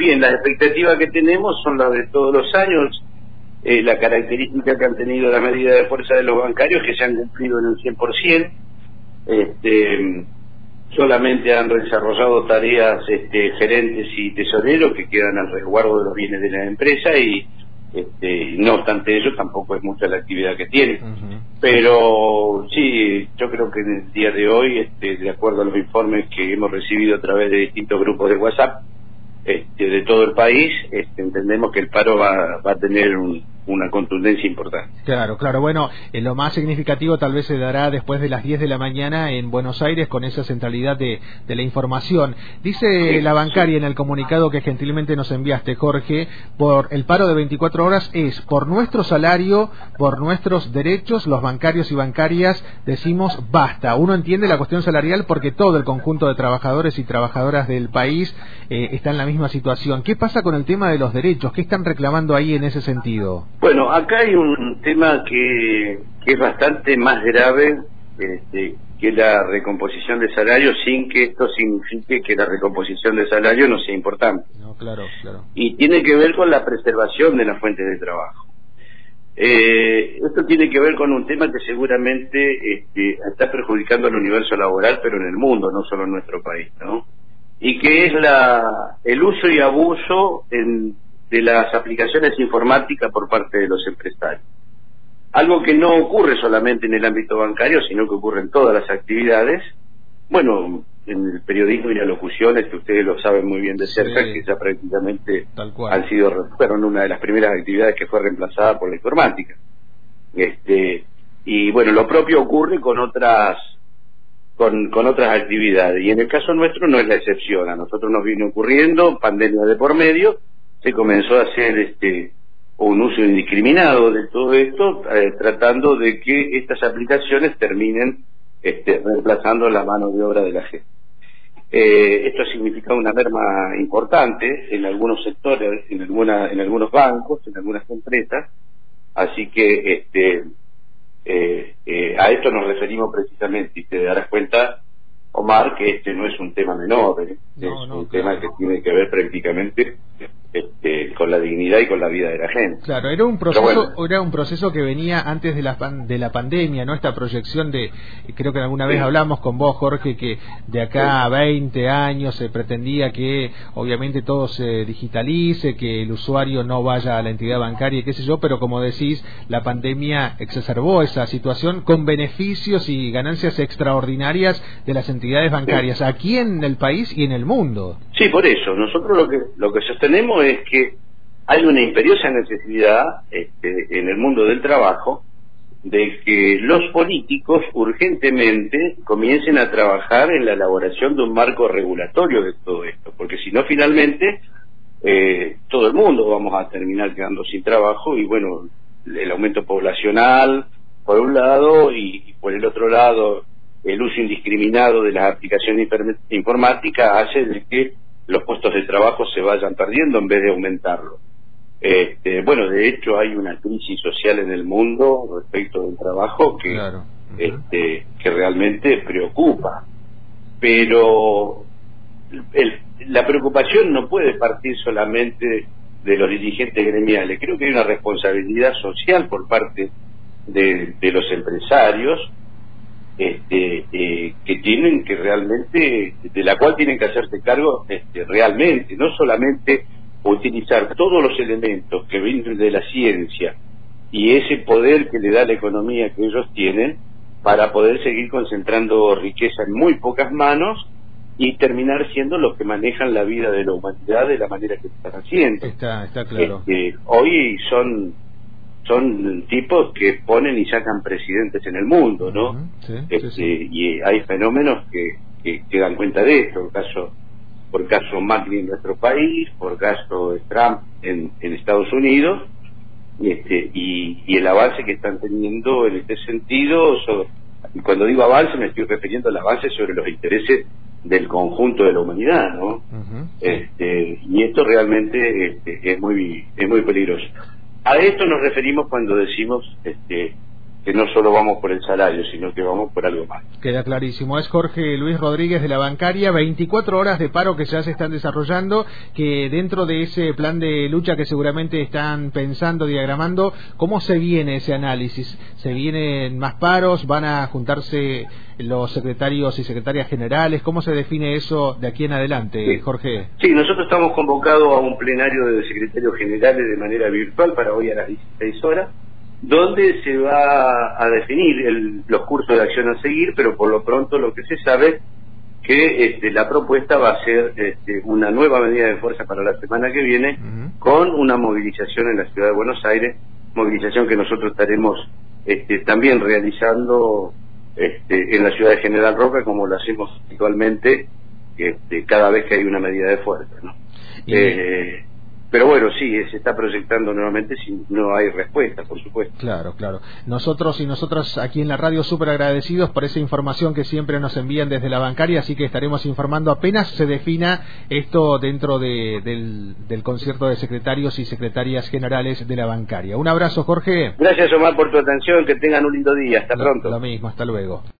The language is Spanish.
bien, las expectativas que tenemos son las de todos los años. Eh, la característica que han tenido la medida de fuerza de los bancarios que se han cumplido en el 100%. Este, solamente han desarrollado tareas este, gerentes y tesoreros que quedan al resguardo de los bienes de la empresa y este, no obstante ello tampoco es mucha la actividad que tienen. Pero sí, yo creo que en el día de hoy, este, de acuerdo a los informes que hemos recibido a través de distintos grupos de WhatsApp este, de todo el país, este, entendemos que el paro va, va a tener un, una contundencia importante. Claro, claro. Bueno, eh, lo más significativo tal vez se dará después de las 10 de la mañana en Buenos Aires con esa centralidad de, la información. Dice la bancaria en el comunicado que gentilmente nos enviaste, Jorge, por el paro de 24 horas es por nuestro salario, por nuestros derechos, los bancarios y bancarias decimos basta. Uno entiende la cuestión salarial porque todo el conjunto de trabajadores y trabajadoras del país eh, está en la misma situación. ¿Qué pasa con el tema de los derechos? ¿Qué están reclamando ahí en ese sentido? Bueno, acá hay un tema que, es bastante más grave este, que la recomposición de salario sin que esto signifique que la recomposición de salario no sea importante. No, claro, claro. Y tiene que ver con la preservación de las fuentes de trabajo. Eh, esto tiene que ver con un tema que seguramente este, está perjudicando al universo laboral, pero en el mundo, no solo en nuestro país, ¿no? Y que es la, el uso y abuso en de las aplicaciones informáticas por parte de los empresarios. Algo que no ocurre solamente en el ámbito bancario, sino que ocurre en todas las actividades. Bueno, en el periodismo y la locución, que ustedes lo saben muy bien de cerca, que ya prácticamente han sido, fueron una de las primeras actividades que fue reemplazada por la informática. Este, y bueno, lo propio ocurre con otras con, con otras actividades. Y en el caso nuestro no es la excepción. A nosotros nos vino ocurriendo pandemia de por medio se comenzó a hacer este un uso indiscriminado de todo esto, eh, tratando de que estas aplicaciones terminen este, reemplazando la mano de obra de la gente. Eh, esto ha significado una merma importante en algunos sectores, en, alguna, en algunos bancos, en algunas empresas, así que este, eh, a esto nos referimos precisamente y te darás cuenta Omar, que este no es un tema menor, es un tema que tiene que ver prácticamente con la dignidad y con la vida de la gente. Claro, era un proceso, era un proceso que venía antes de la de la pandemia, no esta proyección de, creo que alguna vez hablamos con vos, Jorge, que de acá a 20 años se pretendía que obviamente todo se digitalice, que el usuario no vaya a la entidad bancaria, qué sé yo, pero como decís, la pandemia exacerbó esa situación con beneficios y ganancias extraordinarias de las entidades bancarias aquí en el país y en el mundo. Sí, por eso. Nosotros lo que lo que sostenemos es que hay una imperiosa necesidad este, en el mundo del trabajo de que los políticos urgentemente comiencen a trabajar en la elaboración de un marco regulatorio de todo esto, porque si no finalmente eh, todo el mundo vamos a terminar quedando sin trabajo y bueno, el aumento poblacional por un lado y, por el otro lado el uso indiscriminado de las aplicaciones informáticas hace de que los puestos de trabajo se vayan perdiendo en vez de aumentarlo. Este, bueno, de hecho hay una crisis social en el mundo respecto del trabajo que, este, que realmente preocupa. Pero la preocupación no puede partir solamente de los dirigentes gremiales. Creo que hay una responsabilidad social por parte de los empresarios este, eh, que tienen que realmente, de la cual tienen que hacerse cargo este, realmente, no solamente utilizar todos los elementos que vienen de la ciencia y ese poder que le da la economía que ellos tienen para poder seguir concentrando riqueza en muy pocas manos y terminar siendo los que manejan la vida de la humanidad de la manera que están haciendo. Está, está claro. Este, hoy son son tipos que ponen y sacan presidentes en el mundo, ¿no? Este, y hay fenómenos que, que, dan cuenta de esto, por caso, por caso Macri en nuestro país, por caso Trump en, en Estados Unidos, y, este, y, el avance que están teniendo en este sentido, y cuando digo avance me estoy refiriendo al avance sobre los intereses del conjunto de la humanidad, ¿no? este, y esto realmente este, es muy es muy peligroso. A esto nos referimos cuando decimos este, que no solo vamos por el salario, sino que vamos por algo más. Queda clarísimo. Es Jorge Luis Rodríguez de la bancaria, 24 horas de paro que ya se están desarrollando, que dentro de ese plan de lucha que seguramente están pensando, diagramando, ¿cómo se viene ese análisis? ¿Se vienen más paros? ¿Van a juntarse los secretarios y secretarias generales? ¿Cómo se define eso de aquí en adelante, Jorge? Sí, nosotros estamos convocados a un plenario de secretarios generales de manera virtual para hoy a las 16 horas donde se va a definir los cursos de acción a seguir, pero por lo pronto lo que se sabe que este, la propuesta va a ser este, una nueva medida de fuerza para la semana que viene con una movilización en la ciudad de Buenos Aires, movilización que nosotros estaremos este, también realizando este, en la ciudad de General Roca como lo hacemos actualmente este, cada vez que hay una medida de fuerza. ¿no? Eh, pero bueno, sí, se está proyectando nuevamente si no hay respuesta, por supuesto. Claro, claro. Nosotros y nosotras aquí en la radio súper agradecidos por esa información que siempre nos envían desde la bancaria, así que estaremos informando apenas se defina esto dentro del, concierto de secretarios y secretarias generales de la bancaria. Un abrazo, Jorge. Gracias, Omar, por tu atención. Que tengan un lindo día. Hasta pronto. Lo mismo, hasta luego.